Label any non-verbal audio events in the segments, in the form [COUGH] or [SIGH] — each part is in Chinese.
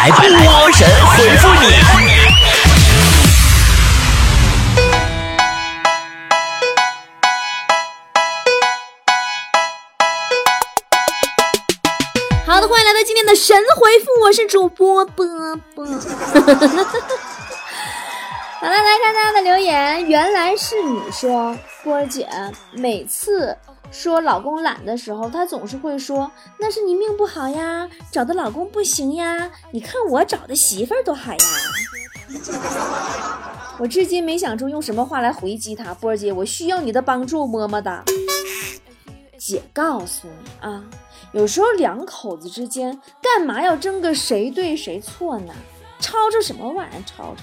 来波神回复你。好的，欢迎来到今天的神回复，我是主播波波。[LAUGHS] 好了，来看大家的留言。原来是你说，波姐每次说老公懒的时候，她总是会说那是你命不好呀，找的老公不行呀。你看我找的媳妇儿多好呀。我至今没想出用什么话来回击她。波儿姐，我需要你的帮助，么么哒。姐告诉你啊，有时候两口子之间干嘛要争个谁对谁错呢？吵吵什么玩意儿？吵吵！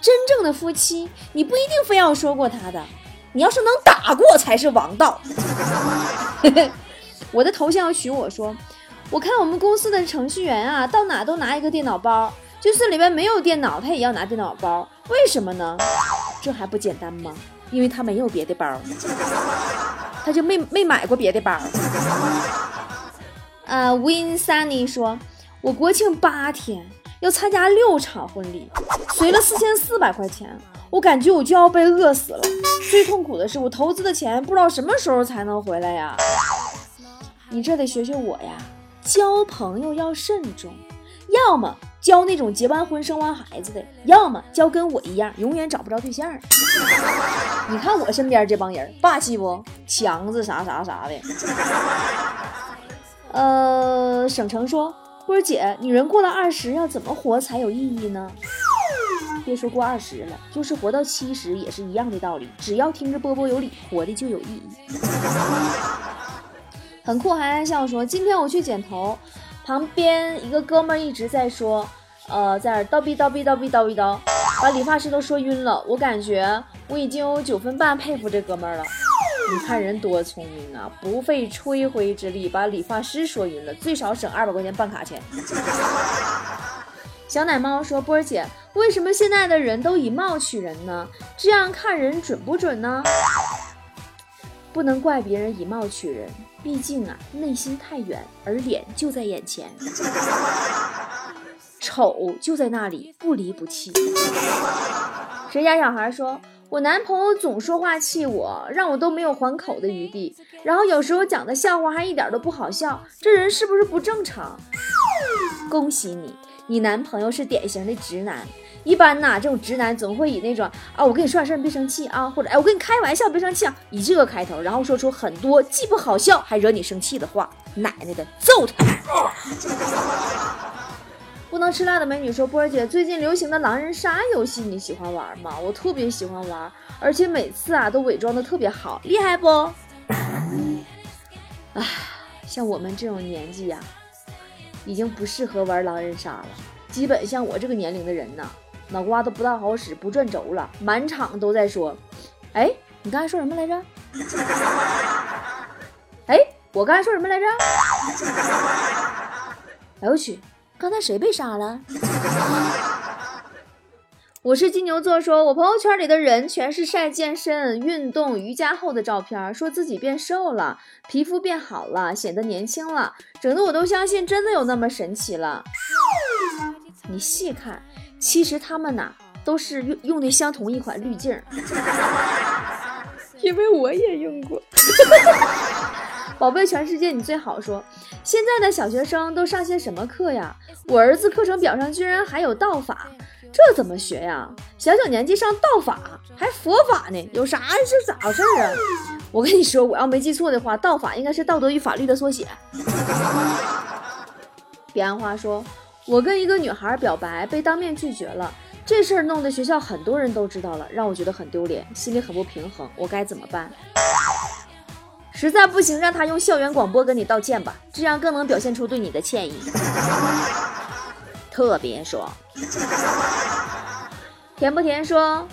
真正的夫妻，你不一定非要说过他的，你要是能打过才是王道。[LAUGHS] 我的头像要取我说，我看我们公司的程序员啊，到哪都拿一个电脑包，就是里面没有电脑，他也要拿电脑包，为什么呢？这还不简单吗？因为他没有别的包，他就没没买过别的包。呃，Win Sunny 说，我国庆八天。要参加六场婚礼，随了四千四百块钱，我感觉我就要被饿死了。最痛苦的是，我投资的钱不知道什么时候才能回来呀。你这得学学我呀，交朋友要慎重，要么交那种结完婚生完孩子的，要么交跟我一样永远找不着对象。[LAUGHS] 你看我身边这帮人，霸气不？强子啥啥啥的。呃，省城说。波儿姐，女人过了二十要怎么活才有意义呢？别说过二十了，就是活到七十也是一样的道理。只要听着波波有理，活的就有意义。[LAUGHS] 很酷，还爱笑说：“今天我去剪头，旁边一个哥们一直在说，呃，在那叨逼叨逼叨逼叨逼叨，把理发师都说晕了。我感觉我已经有九分半佩服这哥们了。”你看人多聪明啊，不费吹灰之力把理发师说晕了，最少省二百块钱办卡钱。[LAUGHS] 小奶猫说：“波儿姐，为什么现在的人都以貌取人呢？这样看人准不准呢？不能怪别人以貌取人，毕竟啊，内心太远，而脸就在眼前，[LAUGHS] 丑就在那里，不离不弃。”谁家小孩说？我男朋友总说话气我，让我都没有还口的余地。然后有时候讲的笑话还一点都不好笑，这人是不是不正常？恭喜你，你男朋友是典型的直男。一般呐，这种直男总会以那种啊，我跟你说点事儿，你别生气啊，或者哎，我跟你开玩笑，别生气啊，以这个开头，然后说出很多既不好笑还惹你生气的话。奶奶的，揍他！[LAUGHS] 不能吃辣的美女说：“波儿姐，最近流行的狼人杀游戏你喜欢玩吗？我特别喜欢玩，而且每次啊都伪装的特别好，厉害不？” [LAUGHS] 啊，像我们这种年纪呀，已经不适合玩狼人杀了。基本像我这个年龄的人呐，脑瓜都不大好使，不转轴了，满场都在说：“哎，你刚才说什么来着？” [LAUGHS] 哎，我刚才说什么来着？[LAUGHS] 哎我去！刚才谁被杀了？[LAUGHS] 我是金牛座，说我朋友圈里的人全是晒健身、运动、瑜伽后的照片，说自己变瘦了，皮肤变好了，显得年轻了，整的我都相信真的有那么神奇了。你细看，其实他们呐都是用用的相同一款滤镜，[LAUGHS] 因为我也用过。宝贝，全世界你最好说。现在的小学生都上些什么课呀？我儿子课程表上居然还有道法，这怎么学呀？小小年纪上道法，还佛法呢？有啥是咋回事啊？我跟你说，我要没记错的话，道法应该是道德与法律的缩写。彼岸花说，我跟一个女孩表白被当面拒绝了，这事儿弄得学校很多人都知道了，让我觉得很丢脸，心里很不平衡，我该怎么办？实在不行，让他用校园广播跟你道歉吧，这样更能表现出对你的歉意。特别爽。[LAUGHS] 甜不甜说，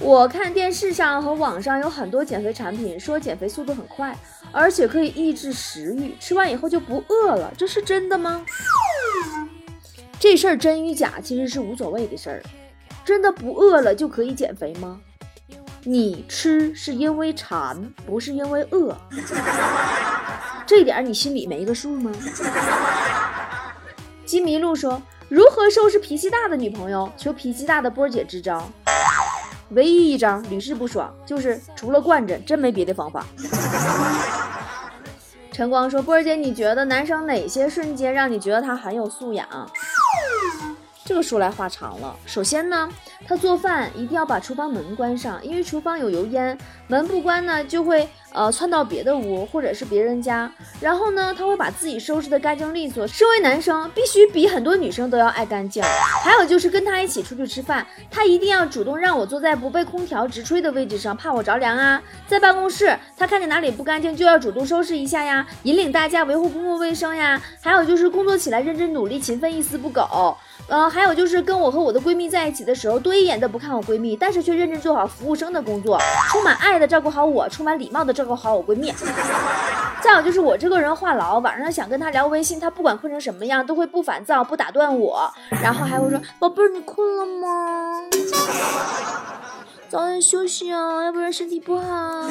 我看电视上和网上有很多减肥产品，说减肥速度很快，而且可以抑制食欲，吃完以后就不饿了，这是真的吗？这事儿真与假其实是无所谓的事儿，真的不饿了就可以减肥吗？你吃是因为馋，不是因为饿，这点你心里没个数吗？金麋鹿说：“如何收拾脾气大的女朋友？求脾气大的波儿姐支招。唯一一招屡试不爽，就是除了惯着，真没别的方法。晨光说：“波儿姐，你觉得男生哪些瞬间让你觉得他很有素养？”这个说来话长了。首先呢，他做饭一定要把厨房门关上，因为厨房有油烟，门不关呢就会。呃，窜到别的屋或者是别人家，然后呢，他会把自己收拾的干净利索。身为男生，必须比很多女生都要爱干净。还有就是跟他一起出去吃饭，他一定要主动让我坐在不被空调直吹的位置上，怕我着凉啊。在办公室，他看见哪里不干净就要主动收拾一下呀，引领大家维护公共卫生呀。还有就是工作起来认真努力、勤奋、一丝不苟。呃，还有就是跟我和我的闺蜜在一起的时候，多一眼都不看我闺蜜，但是却认真做好服务生的工作，充满爱的照顾好我，充满礼貌的照顾好我闺蜜。[LAUGHS] 再有就是我这个人话痨，晚上想跟她聊微信，她不管困成什么样，都会不烦躁，不打断我，然后还会说：“宝贝儿，你困了吗？早点休息啊，要不然身体不好。[LAUGHS] ”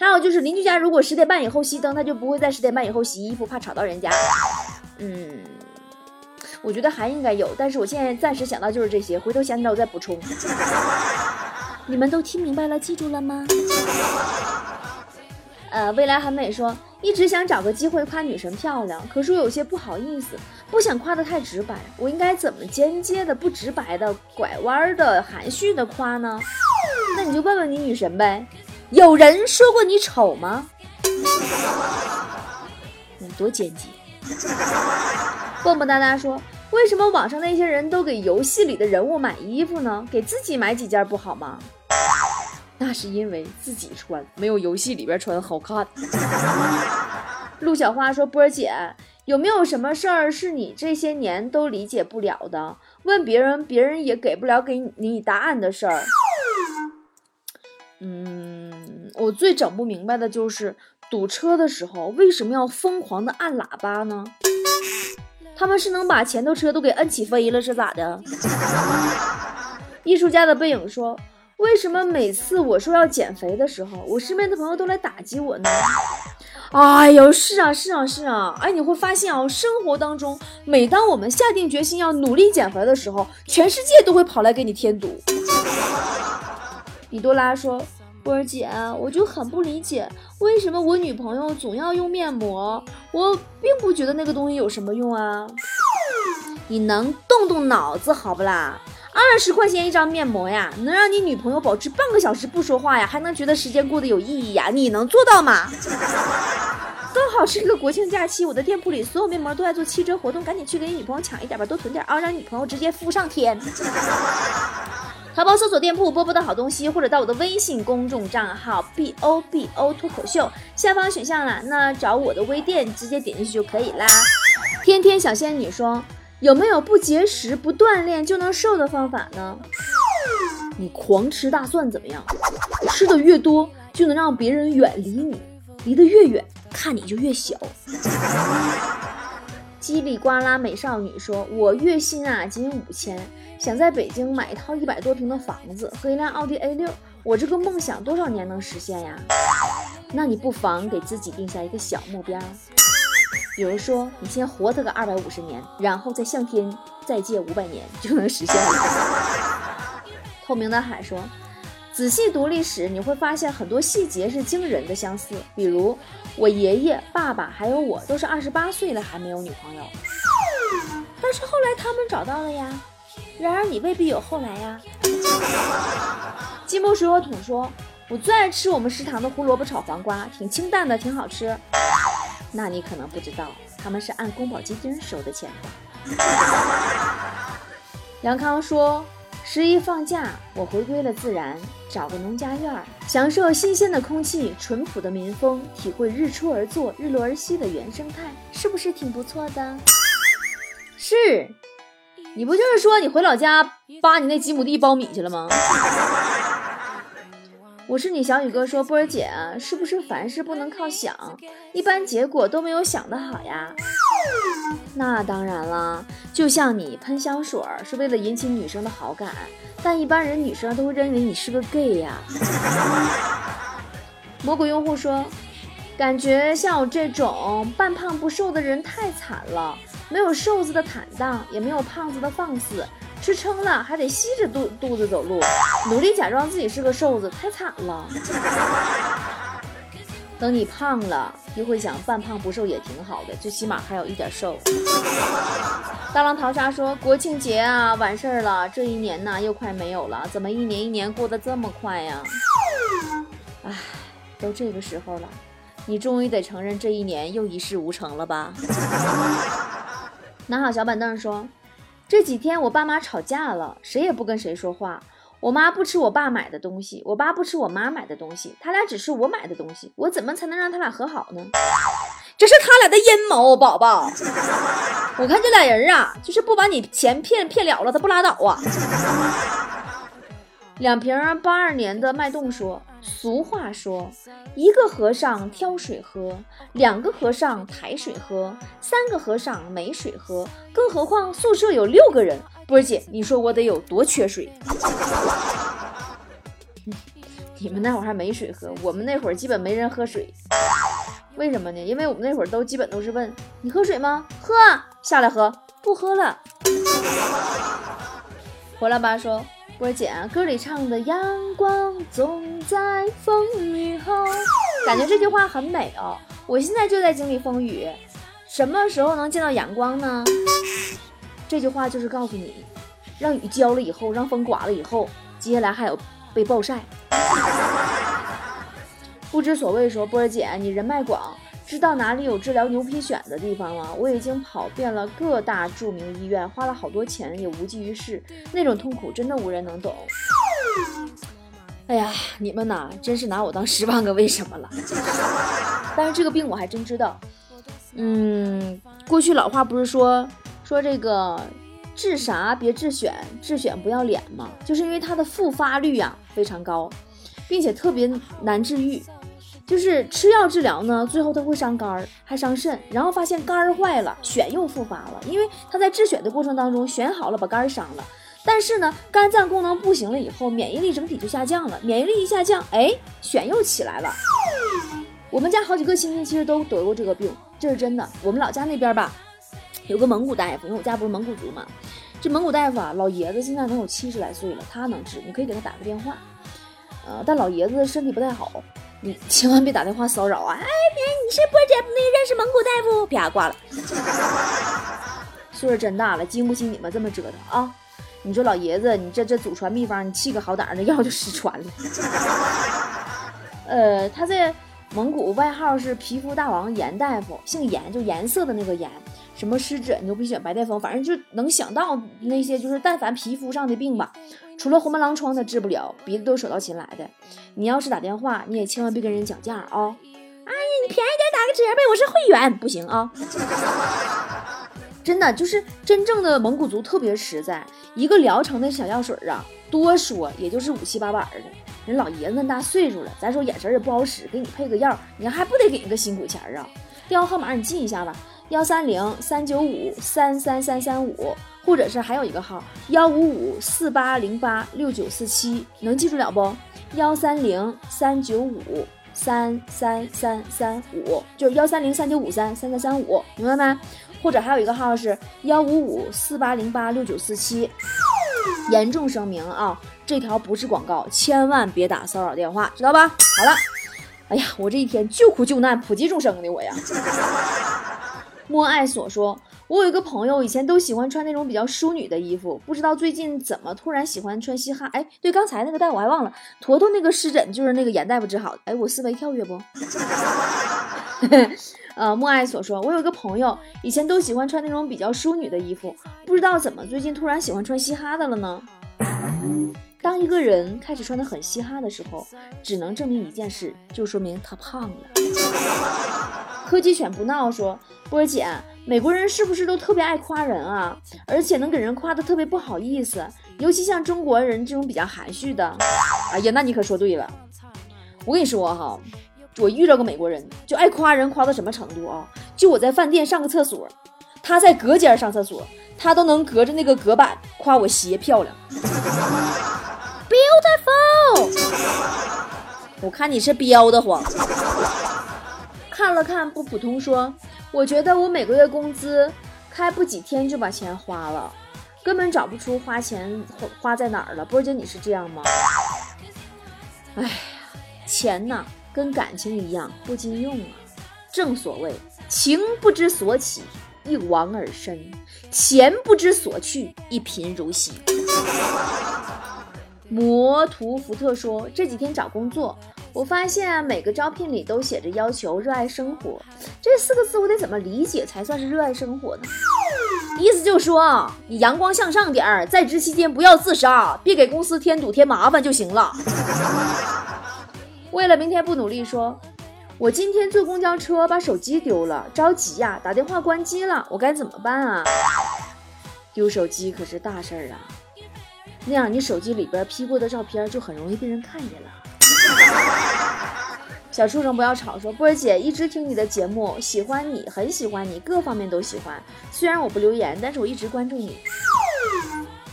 还有就是邻居家如果十点半以后熄灯，他就不会在十点半以后洗衣服，怕吵到人家。嗯。我觉得还应该有，但是我现在暂时想到就是这些，回头想起来我再补充。[LAUGHS] 你们都听明白了，记住了吗？呃，未来很美说，一直想找个机会夸女神漂亮，可是我有些不好意思，不想夸的太直白，我应该怎么间接的、不直白的、拐弯的、含蓄的夸呢？那你就问问你女神呗，有人说过你丑吗？你多间接。[LAUGHS] 蹦蹦哒哒说。为什么网上那些人都给游戏里的人物买衣服呢？给自己买几件不好吗？那是因为自己穿没有游戏里边穿好看。[LAUGHS] 陆小花说：“波儿姐，有没有什么事儿是你这些年都理解不了的？问别人，别人也给不了给你答案的事儿？”嗯，我最整不明白的就是堵车的时候为什么要疯狂的按喇叭呢？他们是能把前头车都给摁起飞了，是咋的？[LAUGHS] 艺术家的背影说：“为什么每次我说要减肥的时候，我身边的朋友都来打击我呢？”哎呦，是啊，是啊，是啊！哎，你会发现啊，生活当中，每当我们下定决心要努力减肥的时候，全世界都会跑来给你添堵。[LAUGHS] 米多拉说。波儿姐，我就很不理解，为什么我女朋友总要用面膜？我并不觉得那个东西有什么用啊！你能动动脑子好不啦？二十块钱一张面膜呀，能让你女朋友保持半个小时不说话呀，还能觉得时间过得有意义呀？你能做到吗？[LAUGHS] 刚好是一个国庆假期，我的店铺里所有面膜都在做七折活动，赶紧去给你女朋友抢一点吧，多囤点啊，让女朋友直接敷上天。淘宝搜索店铺波波的好东西，或者到我的微信公众账号 b o b o 脱口秀下方选项栏那找我的微店，直接点进去就可以啦。天天小仙女说，有没有不节食不锻炼就能瘦的方法呢？你狂吃大蒜怎么样？吃的越多就能让别人远离你，离得越远看你就越小。叽里呱啦美少女说：“我月薪啊仅五千，想在北京买一套一百多平的房子和一辆奥迪 A 六，我这个梦想多少年能实现呀？那你不妨给自己定下一个小目标，比如说你先活它个二百五十年，然后再向天再借五百年，就能实现了。[LAUGHS] ”透明的海说。仔细读历史，你会发现很多细节是惊人的相似。比如，我爷爷、爸爸还有我都是二十八岁了还没有女朋友，但是后来他们找到了呀。然而你未必有后来呀。金木水火桶说：“我最爱吃我们食堂的胡萝卜炒黄瓜，挺清淡的，挺好吃。”那你可能不知道，他们是按宫保鸡丁收的钱吧？杨康说。十一放假，我回归了自然，找个农家院儿，享受新鲜的空气、淳朴的民风，体会日出而作、日落而息的原生态，是不是挺不错的？是，你不就是说你回老家扒你那几亩地苞米去了吗？我是你小雨哥，说波儿姐，是不是凡事不能靠想，一般结果都没有想的好呀？[LAUGHS] 那当然了，就像你喷香水是为了引起女生的好感，但一般人女生都会认为你是个 gay 呀。[LAUGHS] 魔鬼用户说，感觉像我这种半胖不瘦的人太惨了，没有瘦子的坦荡，也没有胖子的放肆，吃撑了还得吸着肚肚子走路，努力假装自己是个瘦子，太惨了。[LAUGHS] 等你胖了，又会想半胖不瘦也挺好的，最起码还有一点瘦。大浪淘沙说：“国庆节啊，完事儿了，这一年呢又快没有了，怎么一年一年过得这么快呀？”唉，都这个时候了，你终于得承认这一年又一事无成了吧？[LAUGHS] 拿好小板凳说：“这几天我爸妈吵架了，谁也不跟谁说话。”我妈不吃我爸买的东西，我爸不吃我妈买的东西，他俩只吃我买的东西，我怎么才能让他俩和好呢？这是他俩的阴谋，宝宝。[LAUGHS] 我看这俩人啊，就是不把你钱骗骗了了，他不拉倒啊。两瓶八二年的脉动说：“俗话说，一个和尚挑水喝，两个和尚抬水喝，三个和尚没水喝，更何况宿舍有六个人。”波儿姐，你说我得有多缺水？你们那会儿还没水喝，我们那会儿基本没人喝水。为什么呢？因为我们那会儿都基本都是问你喝水吗？喝，下来喝，不喝了。回来吧，说波儿姐，歌里唱的阳光总在风雨后，感觉这句话很美哦。我现在就在经历风雨，什么时候能见到阳光呢？这句话就是告诉你，让雨浇了以后，让风刮了以后，接下来还有被暴晒。[LAUGHS] 不知所谓说波儿姐，你人脉广，知道哪里有治疗牛皮癣的地方吗？我已经跑遍了各大著名医院，花了好多钱也无济于事，那种痛苦真的无人能懂。哎呀，你们呐，真是拿我当十万个为什么了。[LAUGHS] 但是这个病我还真知道。嗯，过去老话不是说。说这个治啥别治癣，治癣不要脸嘛，就是因为它的复发率呀非常高，并且特别难治愈。就是吃药治疗呢，最后它会伤肝儿，还伤肾，然后发现肝儿坏了，癣又复发了。因为它在治癣的过程当中，癣好了把肝儿伤了，但是呢，肝脏功能不行了以后，免疫力整体就下降了，免疫力一下降，哎，癣又起来了。我们家好几个亲戚其实都得过这个病，这是真的。我们老家那边吧。有个蒙古大夫，因为我家不是蒙古族嘛，这蒙古大夫啊，老爷子现在能有七十来岁了，他能治，你可以给他打个电话。呃，但老爷子身体不太好，你 [LAUGHS] 千万别打电话骚扰啊！哎，别你是波姐，那认识蒙古大夫？啪挂了。[LAUGHS] 岁数真大了，经不起你们这么折腾啊！你说老爷子，你这这祖传秘方，你气个好歹，那药就失传了。[LAUGHS] 呃，他在蒙古外号是皮肤大王严大夫，姓严，就颜色的那个严。什么湿疹、牛皮癣、白癜风，反正就能想到那些，就是但凡皮肤上的病吧，除了红斑狼疮他治不了，别的都手到擒来的。你要是打电话，你也千万别跟人讲价啊！哎呀，你便宜点打个折呗，我是会员，不行啊！[LAUGHS] 真的就是真正的蒙古族特别实在，一个疗程的小药水啊，多说也就是五七八百的。人老爷子那大岁数了，咱说眼神也不好使，给你配个药，你还不得给人个辛苦钱啊？电话号码你记一下吧。幺三零三九五三三三三五，或者是还有一个号幺五五四八零八六九四七，能记住了不？幺三零三九五三三三三五，就是幺三零三九五三三三三五，明白没？或者还有一个号是幺五五四八零八六九四七。严重声明啊，这条不是广告，千万别打骚扰电话，知道吧？好了，哎呀，我这一天救苦救难，普济众生的我呀。[LAUGHS] 莫爱所说：“我有一个朋友，以前都喜欢穿那种比较淑女的衣服，不知道最近怎么突然喜欢穿嘻哈。哎，对，刚才那个大夫我还忘了，坨坨那个湿疹就是那个严大夫治好的。哎，我思维跳跃不？[LAUGHS] 呃，莫爱所说：我有一个朋友，以前都喜欢穿那种比较淑女的衣服，不知道怎么最近突然喜欢穿嘻哈的了呢？当一个人开始穿的很嘻哈的时候，只能证明一件事，就说明他胖了。”柯基犬不闹说：“波儿姐，美国人是不是都特别爱夸人啊？而且能给人夸的特别不好意思，尤其像中国人这种比较含蓄的。哎呀，那你可说对了。我跟你说哈，我遇到个美国人，就爱夸人，夸到什么程度啊？就我在饭店上个厕所，他在隔间上厕所，他都能隔着那个隔板夸我鞋漂亮，beautiful。我看你是彪的慌。”看了看不普通说，我觉得我每个月工资开不几天就把钱花了，根本找不出花钱花花在哪儿了。波姐，你是这样吗？哎呀，钱呐，跟感情一样不经用啊。正所谓情不知所起，一往而深；钱不知所去，一贫如洗。摩图福特说，这几天找工作。我发现每个招聘里都写着要求热爱生活，这四个字我得怎么理解才算是热爱生活呢？意思就是说，你阳光向上点儿，在职期间不要自杀，别给公司添堵添麻烦就行了。[LAUGHS] 为了明天不努力，说我今天坐公交车把手机丢了，着急呀，打电话关机了，我该怎么办啊？丢手机可是大事儿啊，那样你手机里边 P 过的照片就很容易被人看见了。[LAUGHS] 小畜生不要吵，说波儿姐一直听你的节目，喜欢你，很喜欢你，各方面都喜欢。虽然我不留言，但是我一直关注你。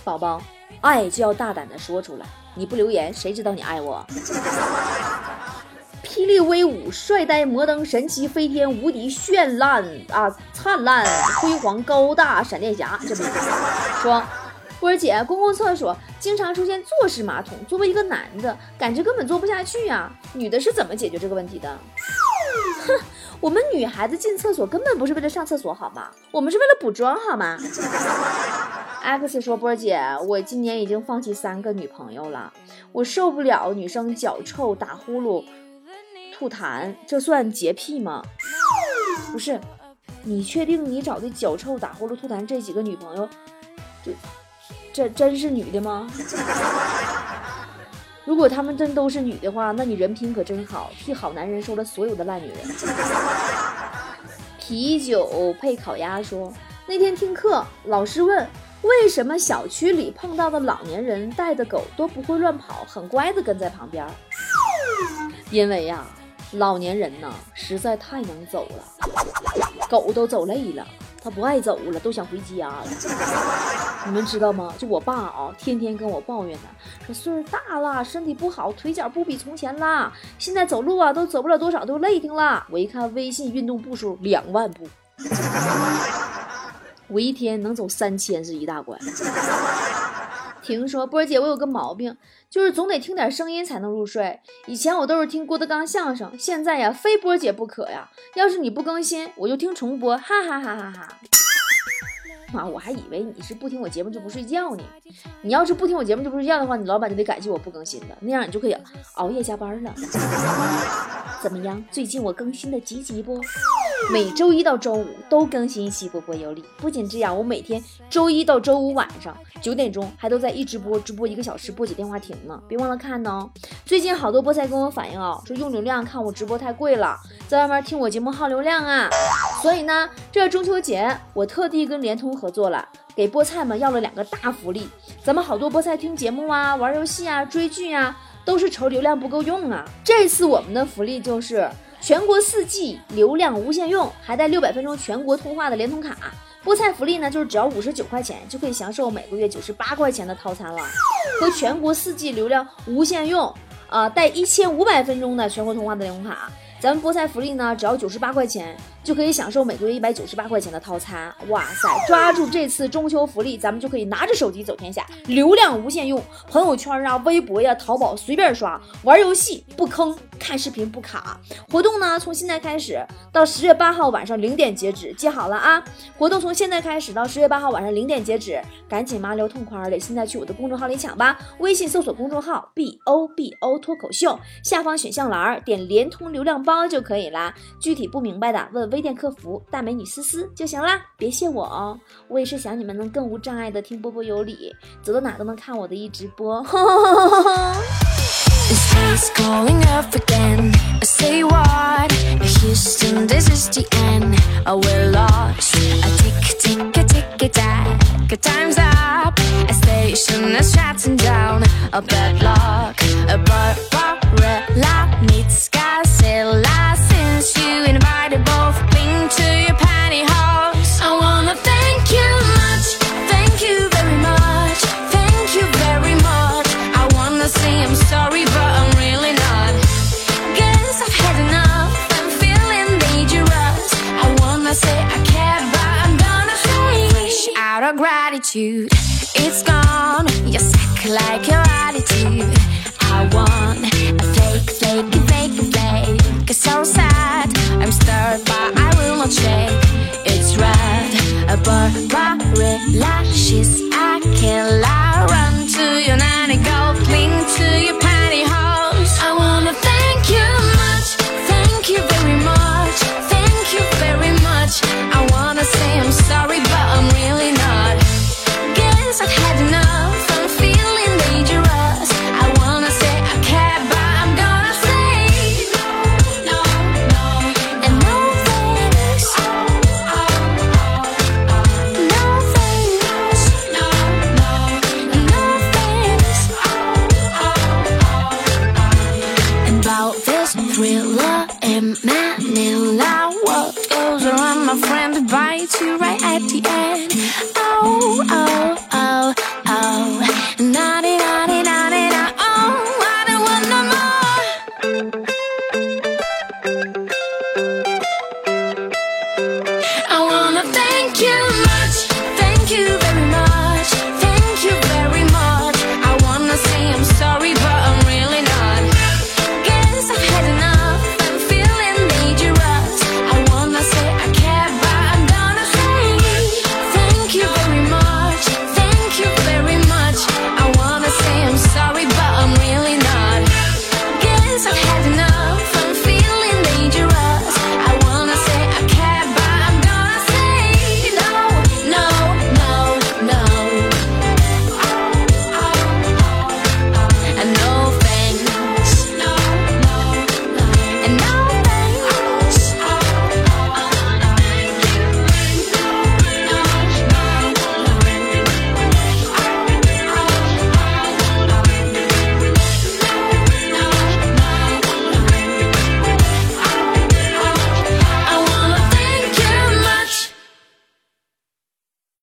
宝宝，爱就要大胆的说出来，你不留言，谁知道你爱我？[LAUGHS] 霹雳威武，帅呆摩登，神奇飞天，无敌绚烂啊，灿烂辉煌，高大闪电侠，这不说。波儿姐，公共厕所经常出现坐式马桶，作为一个男的，感觉根本坐不下去呀。女的是怎么解决这个问题的？哼，我们女孩子进厕所根本不是为了上厕所，好吗？我们是为了补妆，好吗？X [LAUGHS] 说，波儿姐，我今年已经放弃三个女朋友了，我受不了女生脚臭、打呼噜、吐痰，这算洁癖吗？不是，你确定你找的脚臭、打呼噜、吐痰这几个女朋友，就？这真是女的吗？[LAUGHS] 如果他们真都是女的话，那你人品可真好，替好男人收了所有的烂女人。[LAUGHS] 啤酒配烤鸭说，那天听课，老师问为什么小区里碰到的老年人带的狗都不会乱跑，很乖的跟在旁边。[LAUGHS] 因为呀，老年人呐实在太能走了，狗都走累了。他不爱走了，都想回家了。[LAUGHS] 你们知道吗？就我爸啊，天天跟我抱怨呢，说岁数大了，身体不好，腿脚不比从前啦。现在走路啊，都走不了多少，都累挺了。我一看微信运动步数两万步，[LAUGHS] 我一天能走三千是一大关。听说波姐，我有个毛病，就是总得听点声音才能入睡。以前我都是听郭德纲相声，现在呀，非波姐不可呀。要是你不更新，我就听重播，哈哈哈哈哈。妈，我还以为你是不听我节目就不睡觉呢。你要是不听我节目就不睡觉的话，你老板就得感谢我不更新了，那样你就可以熬夜加班了。[LAUGHS] 怎么样？最近我更新的积极不？每周一到周五都更新一期波波有理。不仅这样，我每天周一到周五晚上九点钟还都在一直播，直播一个小时，不接电话亭呢。别忘了看呢。最近好多菠菜跟我反映啊，说用流量看我直播太贵了，在外面听我节目耗流量啊。所以呢，这中秋节我特地跟联通合作了，给菠菜们要了两个大福利。咱们好多菠菜听节目啊、玩游戏啊、追剧啊，都是愁流量不够用啊。这次我们的福利就是全国四 G 流量无限用，还带六百分钟全国通话的联通卡。菠菜福利呢，就是只要五十九块钱就可以享受每个月九十八块钱的套餐了，和全国四 G 流量无限用，啊，带一千五百分钟的全国通话的联通卡。咱们菠菜福利呢，只要九十八块钱就可以享受每个月一百九十八块钱的套餐。哇塞，抓住这次中秋福利，咱们就可以拿着手机走天下，流量无限用，朋友圈啊、微博呀、淘宝随便刷，玩游戏不坑，看视频不卡。活动呢，从现在开始到十月八号晚上零点截止，记好了啊！活动从现在开始到十月八号晚上零点截止，赶紧麻溜痛快的，现在去我的公众号里抢吧！微信搜索公众号 B O B O 脱口秀，下方选项栏点联通流量包。包就可以啦，具体不明白的问微店客服大美女思思就行啦，别谢我哦，我也是想你们能更无障碍的听波波有理，走到哪都能看我的一直播。[LAUGHS] It's gone. You suck like your attitude. I want a fake, fake, fake, fake. It's so sad. I'm stirred, but I will not shake. It's red, a Barbarella. She's about this thriller in Manila. What goes around, my friend, bites you right at the end. Oh, oh, oh, oh. Not I'm sorry,